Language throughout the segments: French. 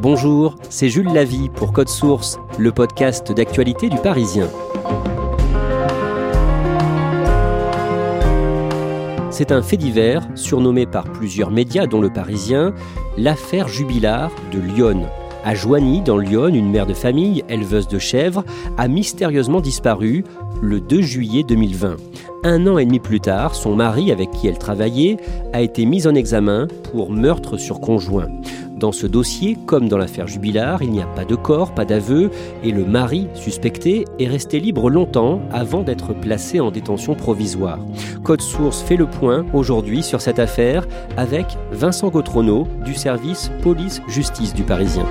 Bonjour, c'est Jules Lavie pour Code Source, le podcast d'actualité du Parisien. C'est un fait divers, surnommé par plusieurs médias, dont le Parisien, l'affaire Jubilard de Lyon. À Joigny, dans Lyon, une mère de famille, éleveuse de chèvres, a mystérieusement disparu le 2 juillet 2020. Un an et demi plus tard, son mari, avec qui elle travaillait, a été mis en examen pour meurtre sur conjoint. Dans ce dossier, comme dans l'affaire Jubilard, il n'y a pas de corps, pas d'aveu, et le mari suspecté est resté libre longtemps avant d'être placé en détention provisoire. Code Source fait le point aujourd'hui sur cette affaire avec Vincent Gautrono du service police-justice du Parisien.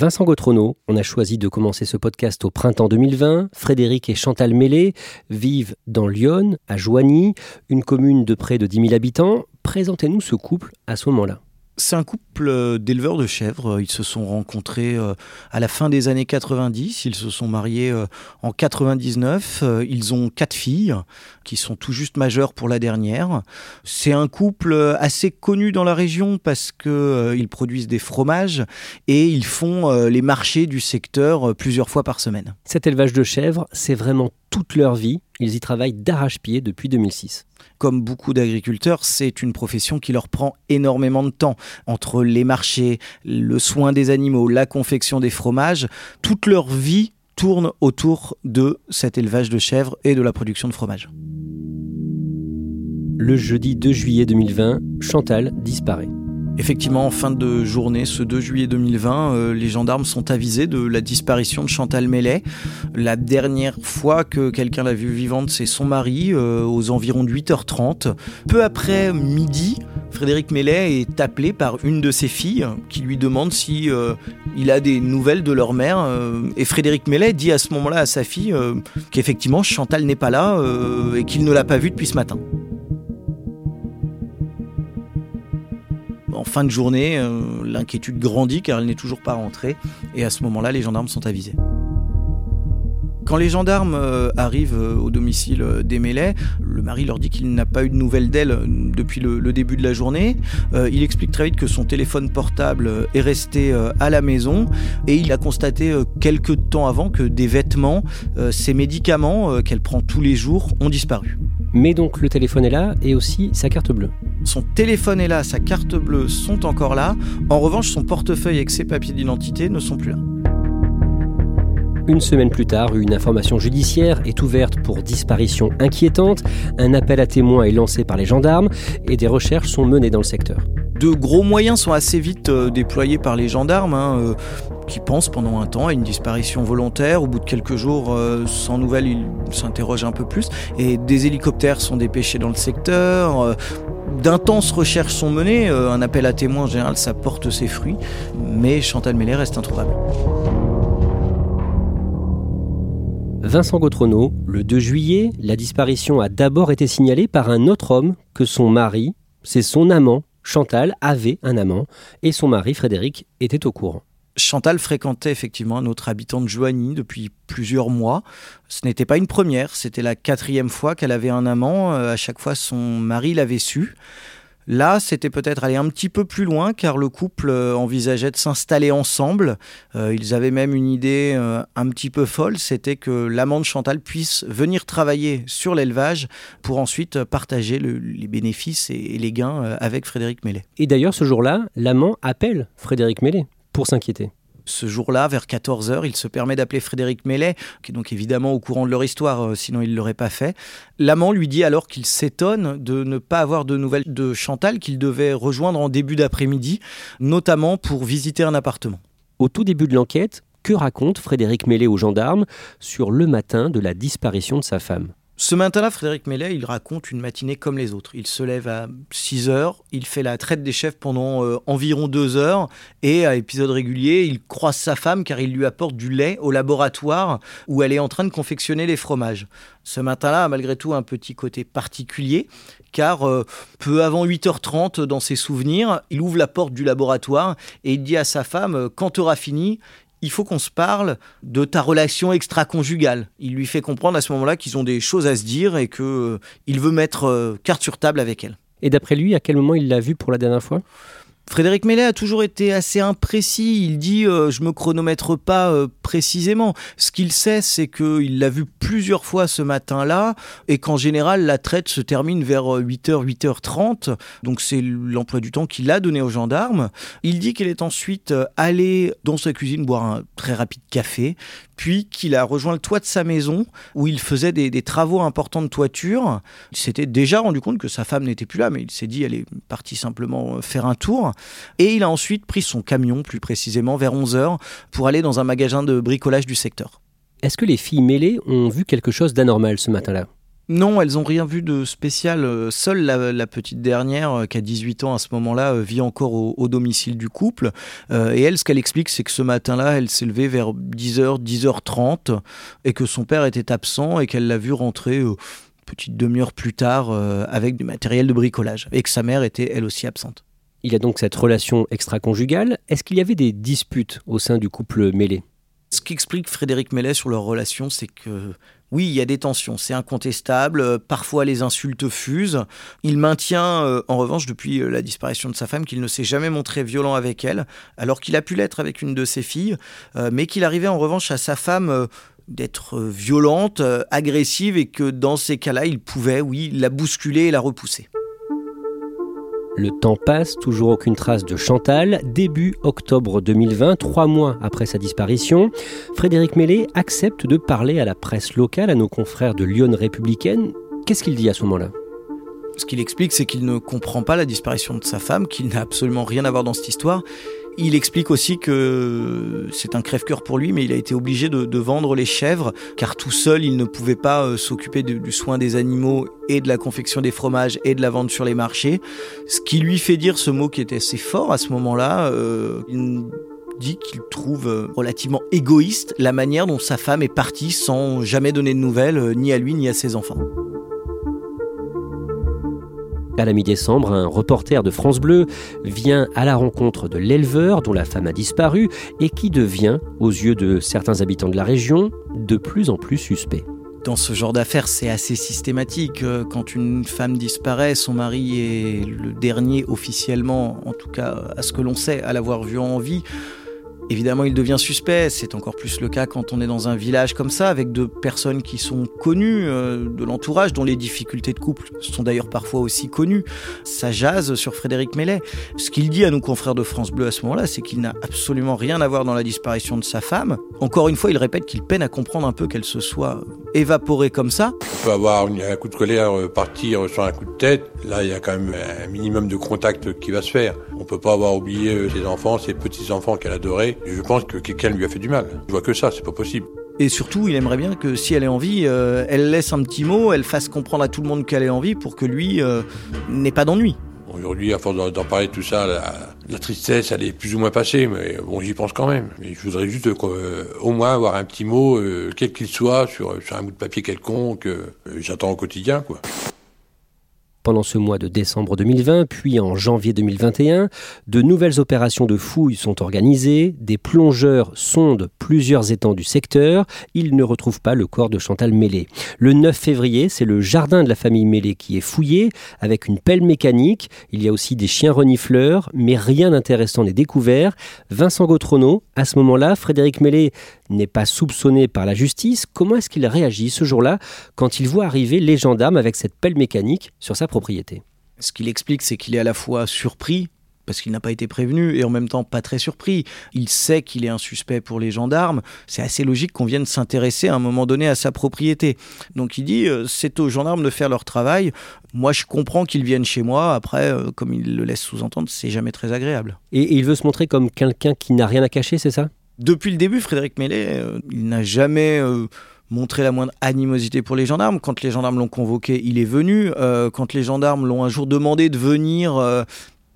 Vincent Gautrono, on a choisi de commencer ce podcast au printemps 2020. Frédéric et Chantal Mélé vivent dans Lyon, à Joigny, une commune de près de 10 000 habitants. Présentez-nous ce couple à ce moment-là. C'est un couple euh, d'éleveurs de chèvres. Ils se sont rencontrés euh, à la fin des années 90. Ils se sont mariés euh, en 99. Ils ont quatre filles qui sont tout juste majeures pour la dernière. C'est un couple assez connu dans la région parce qu'ils produisent des fromages et ils font les marchés du secteur plusieurs fois par semaine. Cet élevage de chèvres, c'est vraiment toute leur vie. Ils y travaillent d'arrache-pied depuis 2006 comme beaucoup d'agriculteurs, c'est une profession qui leur prend énormément de temps. Entre les marchés, le soin des animaux, la confection des fromages, toute leur vie tourne autour de cet élevage de chèvres et de la production de fromage. Le jeudi 2 juillet 2020, Chantal disparaît. Effectivement, en fin de journée, ce 2 juillet 2020, euh, les gendarmes sont avisés de la disparition de Chantal Mellet. La dernière fois que quelqu'un l'a vue vivante, c'est son mari, euh, aux environs de 8h30. Peu après midi, Frédéric Mellet est appelé par une de ses filles qui lui demande si euh, il a des nouvelles de leur mère. et Frédéric Mellet dit à ce moment-là à sa fille qu'effectivement Chantal n'est pas là et qu'il ne l'a pas vue depuis ce matin. En fin de journée, euh, l'inquiétude grandit car elle n'est toujours pas rentrée. Et à ce moment-là, les gendarmes sont avisés. Quand les gendarmes euh, arrivent euh, au domicile des Mélets, le mari leur dit qu'il n'a pas eu de nouvelles d'elle depuis le, début de la journée. il explique très vite que son téléphone portable est resté à la maison et il a constaté quelques temps avant que des vêtements, ses médicaments qu'elle prend tous les jours ont disparu. Mais donc le téléphone est là et aussi sa carte bleue. Son téléphone est là, sa carte bleue sont encore là. En revanche, son portefeuille avec ses papiers d'identité ne sont plus là. Une semaine plus tard, une information judiciaire est ouverte pour disparition inquiétante. Un appel à témoins est lancé par les gendarmes et des recherches sont menées dans le secteur. De gros moyens sont assez vite euh, déployés par les gendarmes. Hein, euh, qui pensent pendant un temps à une disparition volontaire. Au bout de quelques jours, euh, sans nouvelles, ils s'interrogent un peu plus. Et des hélicoptères sont dépêchés dans le secteur. D'intenses recherches sont menées. Un appel à témoins, en général, ça porte ses fruits. Mais Chantal Mellet reste introuvable. Vincent Gautrono, le 2 juillet, la disparition a d'abord été signalée par un autre homme que son mari, c'est son amant. Chantal avait un amant et son mari Frédéric était au courant. Chantal fréquentait effectivement un autre habitant de Joigny depuis plusieurs mois. Ce n'était pas une première, c'était la quatrième fois qu'elle avait un amant. Euh, à chaque fois, son mari l'avait su. Là, c'était peut-être aller un petit peu plus loin car le couple euh, envisageait de s'installer ensemble. Euh, ils avaient même une idée un petit peu folle, c'était que l'amant de Chantal puisse venir travailler sur l'élevage pour ensuite partager les bénéfices et, les gains avec Frédéric Mellet. Et d'ailleurs, ce jour-là, l'amant appelle Frédéric Mellet pour s'inquiéter. Ce jour-là, vers 14h, il se permet d'appeler Frédéric Mellet, qui est donc évidemment au courant de leur histoire, euh, sinon il ne l'aurait pas fait. L'amant lui dit alors qu'il s'étonne de ne pas avoir de nouvelles de Chantal, qu'il devait rejoindre en début d'après-midi, notamment pour visiter un appartement. Au tout début de l'enquête, que raconte Frédéric Mellet aux gendarmes sur le matin de la disparition de sa femme? Ce matin-là, Frédéric Mellet, il raconte une matinée comme les autres. Il se lève à 6 heures, il fait la traite des chefs pendant euh, environ 2 heures, et à épisode régulier, il croise sa femme car il lui apporte du lait au laboratoire où elle est en train de confectionner les fromages. Ce matin-là malgré tout un petit côté particulier, car euh, peu avant 8h30, dans ses souvenirs, il ouvre la porte du laboratoire et il dit à sa femme, quand tu auras fini, il faut qu'on se parle de ta relation extra-conjugale. Il lui fait comprendre à ce moment-là qu'ils ont des choses à se dire et qu'il euh, veut mettre euh, carte sur table avec elle. Et d'après lui, à quel moment il l'a vue pour la dernière fois? Frédéric Mellet a toujours été assez imprécis. Il dit euh, je me chronomètre pas euh, précisément. Ce qu'il sait, c'est qu'il l'a vu plusieurs fois ce matin-là et qu'en général la traite se termine vers 8h, euh, 8h30. Donc c'est l'emploi du temps qu'il a donné aux gendarmes. Il dit qu'il est ensuite allé dans sa cuisine boire un très rapide café, puis qu'il a rejoint le toit de sa maison où il faisait des, des travaux importants de toiture. Il s'était déjà rendu compte que sa femme n'était plus là, mais il s'est dit elle est partie simplement faire un tour. Et il a ensuite pris son camion, plus précisément vers 11h, pour aller dans un magasin de bricolage du secteur. Est-ce que les filles mêlées ont vu quelque chose d'anormal ce matin-là? Non, elles n'ont rien vu de spécial. Seule la, petite dernière, euh, qui a 18 ans à ce moment-là, euh, vit encore au, domicile du couple. Euh, et elle, ce qu'elle explique, c'est que ce matin-là, elle s'est levée vers 10h, 10h30, et que son père était absent, et qu'elle l'a vu rentrer une petite demi-heure plus tard avec du matériel de bricolage, et que sa mère était elle aussi absente. Il a donc cette relation extra-conjugale. Est-ce qu'il y avait des disputes au sein du couple mêlé Ce qu'explique Frédéric Mellet sur leur relation, c'est que oui, il y a des tensions, c'est incontestable. Parfois, les insultes fusent. Il maintient, euh, en revanche, depuis euh, la disparition de sa femme, qu'il ne s'est jamais montré violent avec elle, alors qu'il a pu l'être avec une de ses filles, euh, mais qu'il arrivait en revanche à sa femme d'être violente, agressive, et que dans ces cas-là, il pouvait, oui, la bousculer et la repousser. Le temps passe, toujours aucune trace de Chantal. Début octobre 2020, trois mois après sa disparition, Frédéric Mellet accepte de parler à la presse locale, à nos confrères de Lyon Républicaine. Qu'est-ce qu'il dit à ce moment-là? Ce qu'il explique, c'est qu'il ne comprend pas la disparition de sa femme, qu'il n'a absolument rien à voir dans cette histoire il explique aussi que c'est un crève-cœur pour lui, mais il a été obligé de, vendre les chèvres, car tout seul, il ne pouvait pas euh, s'occuper du soin des animaux et de la confection des fromages et de la vente sur les marchés. Ce qui lui fait dire ce mot qui était assez fort à ce moment-là. Euh, il dit qu'il trouve euh, relativement égoïste la manière dont sa femme est partie sans jamais donner de nouvelles, ni à lui ni à ses enfants. À la mi-décembre, un reporter de France Bleu vient à la rencontre de l'éleveur dont la femme a disparu et qui devient, aux yeux de certains habitants de la région, de plus en plus suspect. Dans ce genre d'affaires, c'est assez systématique. Quand une femme disparaît, son mari est le dernier officiellement, en tout cas à ce que l'on sait, à l'avoir vue en vie. Évidemment, il devient suspect. C'est encore plus le cas quand on est dans un village comme ça, avec deux personnes qui sont connues euh, de l'entourage, dont les difficultés de couple sont d'ailleurs parfois aussi connues. Ça jase sur Frédéric Mellet. Ce qu'il dit à nos confrères de France Bleu à ce moment-là, c'est qu'il n'a absolument rien à voir dans la disparition de sa femme. Encore une fois, il répète qu'il peine à comprendre un peu qu'elle se soit évaporée comme ça. On peut avoir un coup de colère, euh, partir sur un coup de tête. Là, il y a quand même un minimum de contact qui va se faire. On peut pas avoir oublié euh, ses enfants, ses petits-enfants qu'elle adorait je pense que quelqu'un lui a fait du mal. Je vois que ça, c'est pas possible. Et surtout, il aimerait bien que si elle est en vie, euh, elle laisse un petit mot, elle fasse comprendre à tout le monde qu'elle est en vie pour que lui euh, n'ait pas d'ennui. Aujourd'hui, à force d'en parler tout ça, la, tristesse, elle est plus ou moins passée, mais bon, j'y pense quand même. Mais je voudrais juste euh, au moins avoir un petit mot, quel qu'il soit, sur, sur un bout de papier quelconque. J'attends au quotidien, quoi. Pendant ce mois de décembre 2020, puis en janvier 2021, de nouvelles opérations de fouilles sont organisées, des plongeurs sondent plusieurs étangs du secteur, ils ne retrouvent pas le corps de Chantal Mélé. Le 9 février, c'est le jardin de la famille Mélé qui est fouillé avec une pelle mécanique, il y a aussi des chiens renifleurs, mais rien d'intéressant n'est découvert. Vincent Gautrono, à ce moment-là, Frédéric Mélé n'est pas soupçonné par la justice, comment est-ce qu'il réagit ce jour-là quand il voit arriver les gendarmes avec cette pelle mécanique sur sa propriété? Ce qu'il explique, c'est qu'il est à la fois surpris, parce qu'il n'a pas été prévenu et en même temps pas très surpris. Il sait qu'il est un suspect pour les gendarmes. C'est assez logique qu'on vienne s'intéresser à un moment donné à sa propriété. Donc il dit euh, c'est aux gendarmes de faire leur travail. Moi, je comprends qu'ils viennent chez moi. Après, euh, comme il le laisse sous-entendre, c'est jamais très agréable. Et, il veut se montrer comme quelqu'un qui n'a rien à cacher, c'est ça? Depuis le début, Frédéric Mellet, euh, il n'a jamais montré la moindre animosité pour les gendarmes. Quand les gendarmes l'ont convoqué, il est venu. quand les gendarmes l'ont un jour demandé de venir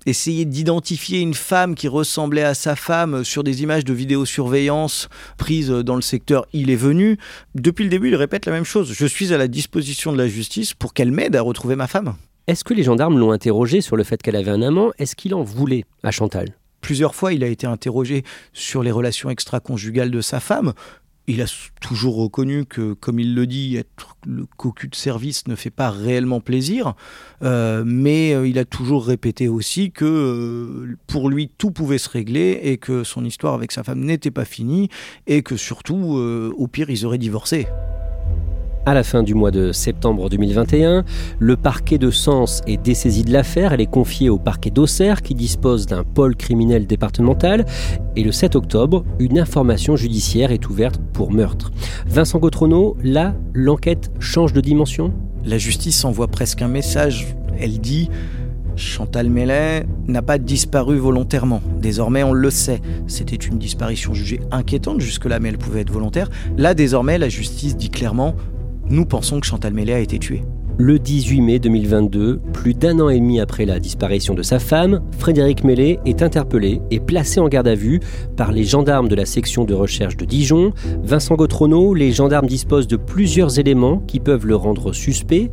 essayer d'identifier une femme qui ressemblait à sa femme sur des images de vidéosurveillance prises dans le secteur Il est venu. Depuis le début, il répète la même chose. Je suis à la disposition de la justice pour qu'elle m'aide à retrouver ma femme. Est-ce que les gendarmes l'ont interrogé sur le fait qu'elle avait un amant? Est-ce qu'il en voulait à Chantal? Plusieurs fois, il a été interrogé sur les relations extra-conjugales de sa femme il a toujours reconnu que, comme il le dit, être le cocu de service ne fait pas réellement plaisir, euh, mais euh, il a toujours répété aussi que euh, pour lui tout pouvait se régler et que son histoire avec sa femme n'était pas finie et que surtout, au pire, ils auraient divorcé. À la fin du mois de septembre 2021, le parquet de Sens est dessaisi de l'affaire. Elle est confiée au parquet d'Auxerre qui dispose d'un pôle criminel départemental. Et le 7 octobre, une information judiciaire est ouverte pour meurtre. Vincent Gautrono, là, l'enquête change de dimension? La justice envoie presque un message. Elle dit Chantal Mellet n'a pas disparu volontairement. Désormais, on le sait. C'était une disparition jugée inquiétante jusque-là, mais elle pouvait être volontaire. Là, désormais, la justice dit clairement nous pensons que Chantal Mellet a été tuée. Le 18 mai 2022, plus d'un an et demi après la disparition de sa femme, Frédéric Mellet est interpellé et placé en garde à vue par les gendarmes de la section de recherche de Dijon. Vincent Gautrono, les gendarmes disposent de plusieurs éléments qui peuvent le rendre suspect.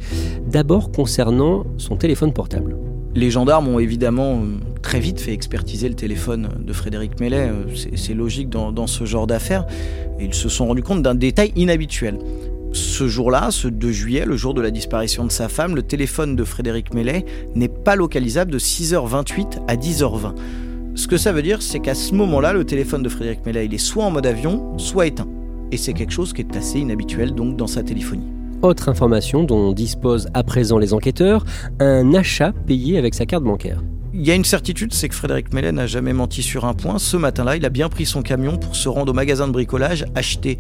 D'abord concernant son téléphone portable. Les gendarmes ont évidemment euh, très vite fait expertiser le téléphone de Frédéric Mellet. Euh, c'est logique dans, dans ce genre d'affaires. Ils se sont rendus compte d'un détail inhabituel. Ce jour-là, ce 2 juillet, le jour de la disparition de sa femme, le téléphone de Frédéric Mellet n'est pas localisable de 6h28 à 10h20. Ce que ça veut dire, c'est qu'à ce moment-là, le téléphone de Frédéric Mellet, il est soit en mode avion, soit éteint. Et c'est quelque chose qui est assez inhabituel donc dans sa téléphonie. Autre information dont disposent à présent les enquêteurs, un achat payé avec sa carte bancaire. Il y a une certitude, c'est que Frédéric Mellet n'a jamais menti sur un point. Ce matin-là, il a bien pris son camion pour se rendre au magasin de bricolage, acheter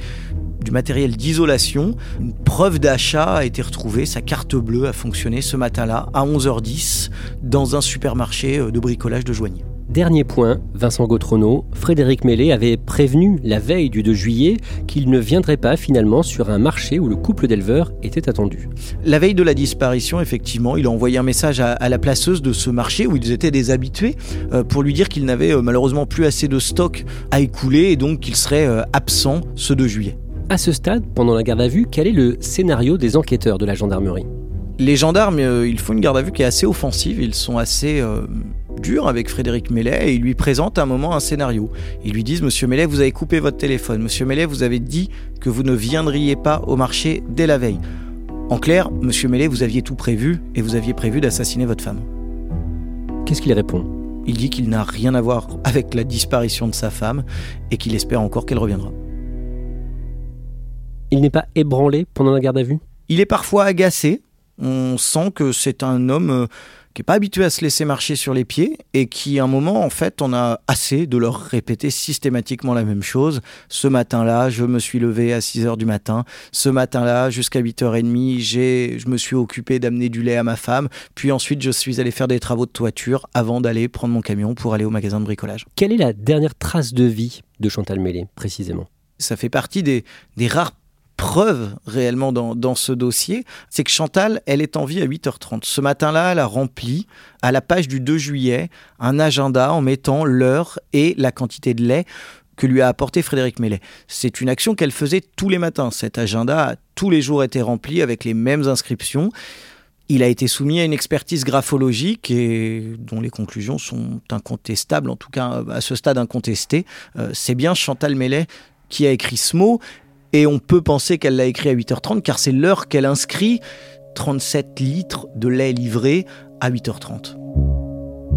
du matériel d'isolation. Une preuve d'achat a été retrouvée, sa carte bleue a fonctionné ce matin-là à 11h10 dans un supermarché euh, de bricolage de Joigny. Dernier point, Vincent Gautrono, Frédéric Mellet avait prévenu la veille du 2 juillet qu'il ne viendrait pas finalement sur un marché où le couple d'éleveurs était attendu. La veille de la disparition, effectivement, il a envoyé un message à, la placeuse de ce marché où ils étaient des habitués euh, pour lui dire qu'il n'avait euh, malheureusement plus assez de stock à écouler et donc qu'il serait absent ce 2 juillet. À ce stade, pendant la garde à vue, quel est le scénario des enquêteurs de la gendarmerie? Les gendarmes, euh, ils font une garde à vue qui est assez offensive, ils sont assez euh, durs avec Frédéric Mellet et ils lui présentent un moment un scénario. Ils lui disent Monsieur Mellet, vous avez coupé votre téléphone. Monsieur Mellet, vous avez dit que vous ne viendriez pas au marché dès la veille. En clair, Monsieur Mellet, vous aviez tout prévu et vous aviez prévu d'assassiner votre femme. Qu'est-ce qu'il répond? Il dit qu'il n'a rien à voir avec la disparition de sa femme et qu'il espère encore qu'elle reviendra. Il n'est pas ébranlé pendant la garde à vue? Il est parfois agacé. On sent que c'est un homme euh, qui n'est pas habitué à se laisser marcher sur les pieds et qui, à un moment, en fait, on a assez de leur répéter systématiquement la même chose. Ce matin-là, je me suis levé à 6 h du matin. Ce matin-là, jusqu'à 8h30, j'ai, je me suis occupé d'amener du lait à ma femme. Puis ensuite, je suis allé faire des travaux de toiture avant d'aller prendre mon camion pour aller au magasin de bricolage. Quelle est la dernière trace de vie de Chantal Mélé, précisément? Ça fait partie des, des rares preuve réellement dans, ce dossier, c'est que Chantal, elle est en vie à 8h30. Ce matin-là, elle a rempli à la page du 2 juillet un agenda en mettant l'heure et la quantité de lait que lui a apporté Frédéric Mellet. C'est une action qu'elle faisait tous les matins. Cet agenda a tous les jours été rempli avec les mêmes inscriptions. Il a été soumis à une expertise graphologique et dont les conclusions sont incontestables, en tout cas à ce stade incontestées. Euh, c'est bien Chantal Mellet qui a écrit ce mot et on peut penser qu'elle l'a écrit à 8h30 car c'est l'heure qu'elle inscrit 37 litres de lait livré à 8h30.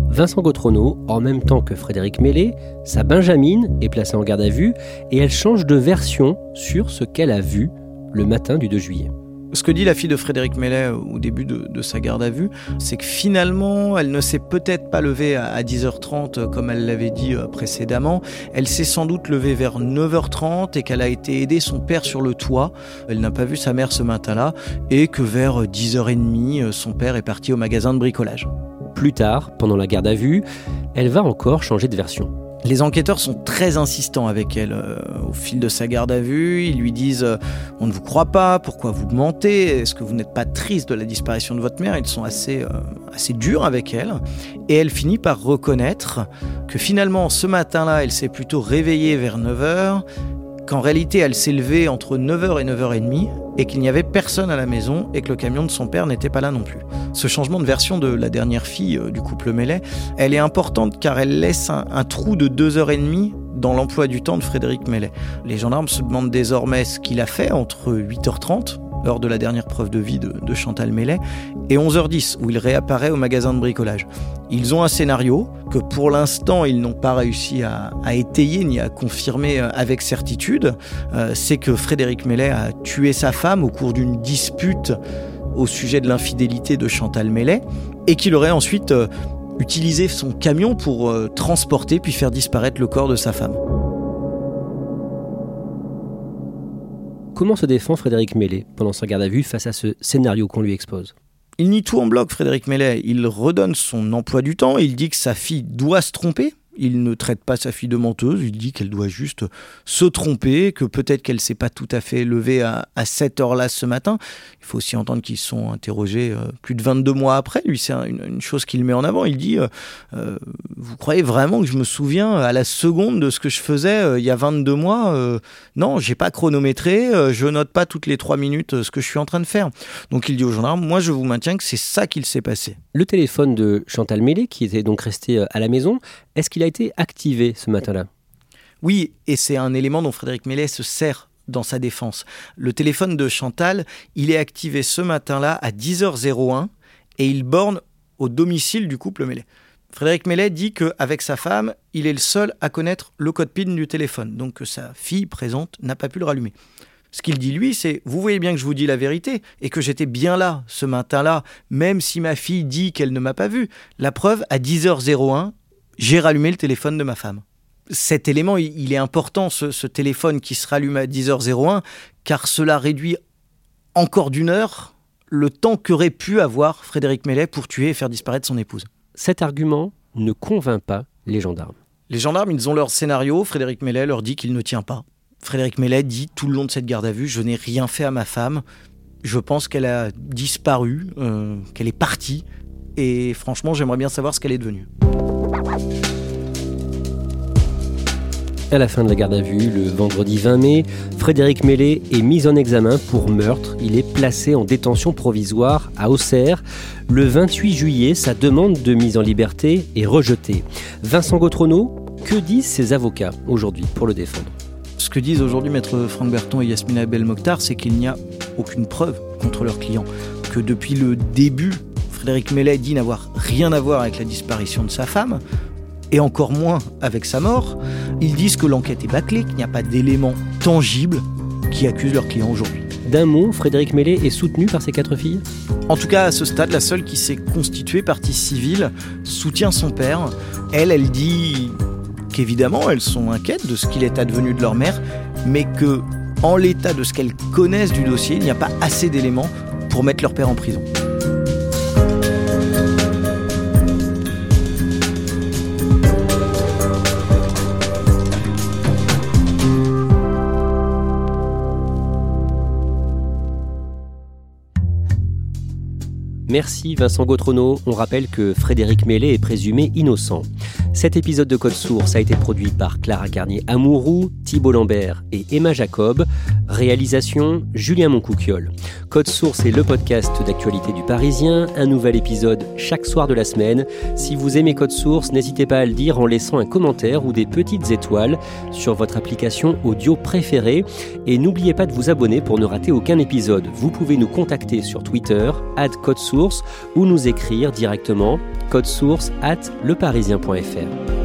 Vincent Gautrono, en même temps que Frédéric Mellet, sa Benjamine est placée en garde à vue et elle change de version sur ce qu'elle a vu le matin du 2 juillet. Ce que dit la fille de Frédéric Mellet euh, au début de, sa garde à vue, c'est que finalement, elle ne s'est peut-être pas levée à, 10h30 euh, comme elle l'avait dit euh, précédemment. Elle s'est sans doute levée vers 9h30 et qu'elle a été aider son père sur le toit. Elle n'a pas vu sa mère ce matin-là et que vers 10h30, son père est parti au magasin de bricolage. Plus tard, pendant la garde à vue, elle va encore changer de version. Les enquêteurs sont très insistants avec elle. Euh, au fil de sa garde à vue, ils lui disent euh, On ne vous croit pas, pourquoi vous mentez? Est-ce que vous n'êtes pas triste de la disparition de votre mère? Ils sont assez, euh, assez durs avec elle. Et elle finit par reconnaître que finalement, ce matin-là, elle s'est plutôt réveillée vers 9h, qu'en réalité elle s'est levée entre 9h et 9h30 et qu'il n'y avait personne à la maison et que le camion de son père n'était pas là non plus. Ce changement de version de la dernière fille euh, du couple Mellet, elle est importante car elle laisse un, trou de 2h30 dans l'emploi du temps de Frédéric Mellet. Les gendarmes se demandent désormais ce qu'il a fait entre 8h30 lors de la dernière preuve de vie de, Chantal Mellet, et 11h10, où il réapparaît au magasin de bricolage. Ils ont un scénario que pour l'instant ils n'ont pas réussi à, étayer ni à confirmer euh, avec certitude. Euh, c'est que Frédéric Mellet a tué sa femme au cours d'une dispute au sujet de l'infidélité de Chantal Mellet, et qu'il aurait ensuite euh, utilisé son camion pour transporter puis faire disparaître le corps de sa femme. Comment se défend Frédéric Mellet pendant sa garde à vue face à ce scénario qu'on lui expose? Il nie tout en bloc, Frédéric Mellet. Il redonne son emploi du temps, il dit que sa fille doit se tromper, il ne traite pas sa fille de menteuse, il dit qu'elle doit juste se tromper, que peut-être qu'elle ne s'est pas tout à fait levée à, cette heure-là ce matin. Il faut aussi entendre qu'ils sont interrogés euh, plus de 22 mois après. Lui, c'est une, chose qu'il met en avant. Il dit euh, euh, Vous croyez vraiment que je me souviens à la seconde de ce que je faisais il y a 22 mois Non, j'ai pas chronométré, je note pas toutes les 3 minutes ce que je suis en train de faire. Donc il dit aux gendarmes Moi, je vous maintiens que c'est ça qu'il s'est passé. Le téléphone de Chantal Mélé, qui était donc resté à la maison, est-ce qu'il a été activé ce matin-là Oui, et c'est un élément dont Frédéric Mellet se sert dans sa défense. Le téléphone de Chantal, il est activé ce matin-là à 10h01 et il borne au domicile du couple Mellet. Frédéric Mellet dit qu'avec sa femme, il est le seul à connaître le code PIN du téléphone, donc que sa fille présente n'a pas pu le rallumer. Ce qu'il dit lui, c'est Vous voyez bien que je vous dis la vérité et que j'étais bien là ce matin-là, même si ma fille dit qu'elle ne m'a pas vu. La preuve, à 10h01, j'ai rallumé le téléphone de ma femme. Cet élément, il est important, ce, téléphone qui se rallume à 10h01, car cela réduit encore d'une heure le temps qu'aurait pu avoir Frédéric Mellet pour tuer et faire disparaître son épouse. Cet argument ne convainc pas les gendarmes. Les gendarmes, ils ont leur scénario. Frédéric Mellet leur dit qu'il ne tient pas. Frédéric Mellet dit tout le long de cette garde à vue Je n'ai rien fait à ma femme. Je pense qu'elle a disparu, euh, qu'elle est partie. Et franchement, j'aimerais bien savoir ce qu'elle est devenue. À la fin de la garde à vue, le vendredi 20 mai, Frédéric Mellet est mis en examen pour meurtre. Il est placé en détention provisoire à Auxerre. Le 28 juillet, sa demande de mise en liberté est rejetée. Vincent Gautrono, que disent ses avocats aujourd'hui pour le défendre? Ce que disent aujourd'hui maître Franck Berton et Yasmina Belmokhtar, c'est qu'il n'y a aucune preuve contre leur client. Que depuis le début Frédéric Mellet dit n'avoir rien à voir avec la disparition de sa femme, et encore moins avec sa mort. Ils disent que l'enquête est bâclée, qu'il n'y a pas d'éléments tangibles qui accusent leur client aujourd'hui. D'un mot, Frédéric Mellet est soutenu par ses quatre filles? En tout cas, à ce stade, la seule qui s'est constituée partie civile soutient son père. Elle, elle dit qu'évidemment, elles sont inquiètes de ce qu'il est advenu de leur mère, mais que, en l'état de ce qu'elles connaissent du dossier, il n'y a pas assez d'éléments pour mettre leur père en prison. Merci Vincent Gautrono. On rappelle que Frédéric Mellet est présumé innocent. Cet épisode de Code Source a été produit par Clara Garnier-Amouroux, Thibault Lambert et Emma Jacob. Réalisation Julien Moncouquiole. Code Source est le podcast d'actualité du Parisien. Un nouvel épisode chaque soir de la semaine. Si vous aimez Code Source, n'hésitez pas à le dire en laissant un commentaire ou des petites étoiles sur votre application audio préférée. Et n'oubliez pas de vous abonner pour ne rater aucun épisode. Vous pouvez nous contacter sur Twitter, Code Source, ou nous écrire directement source at leparisien.fr. Australia.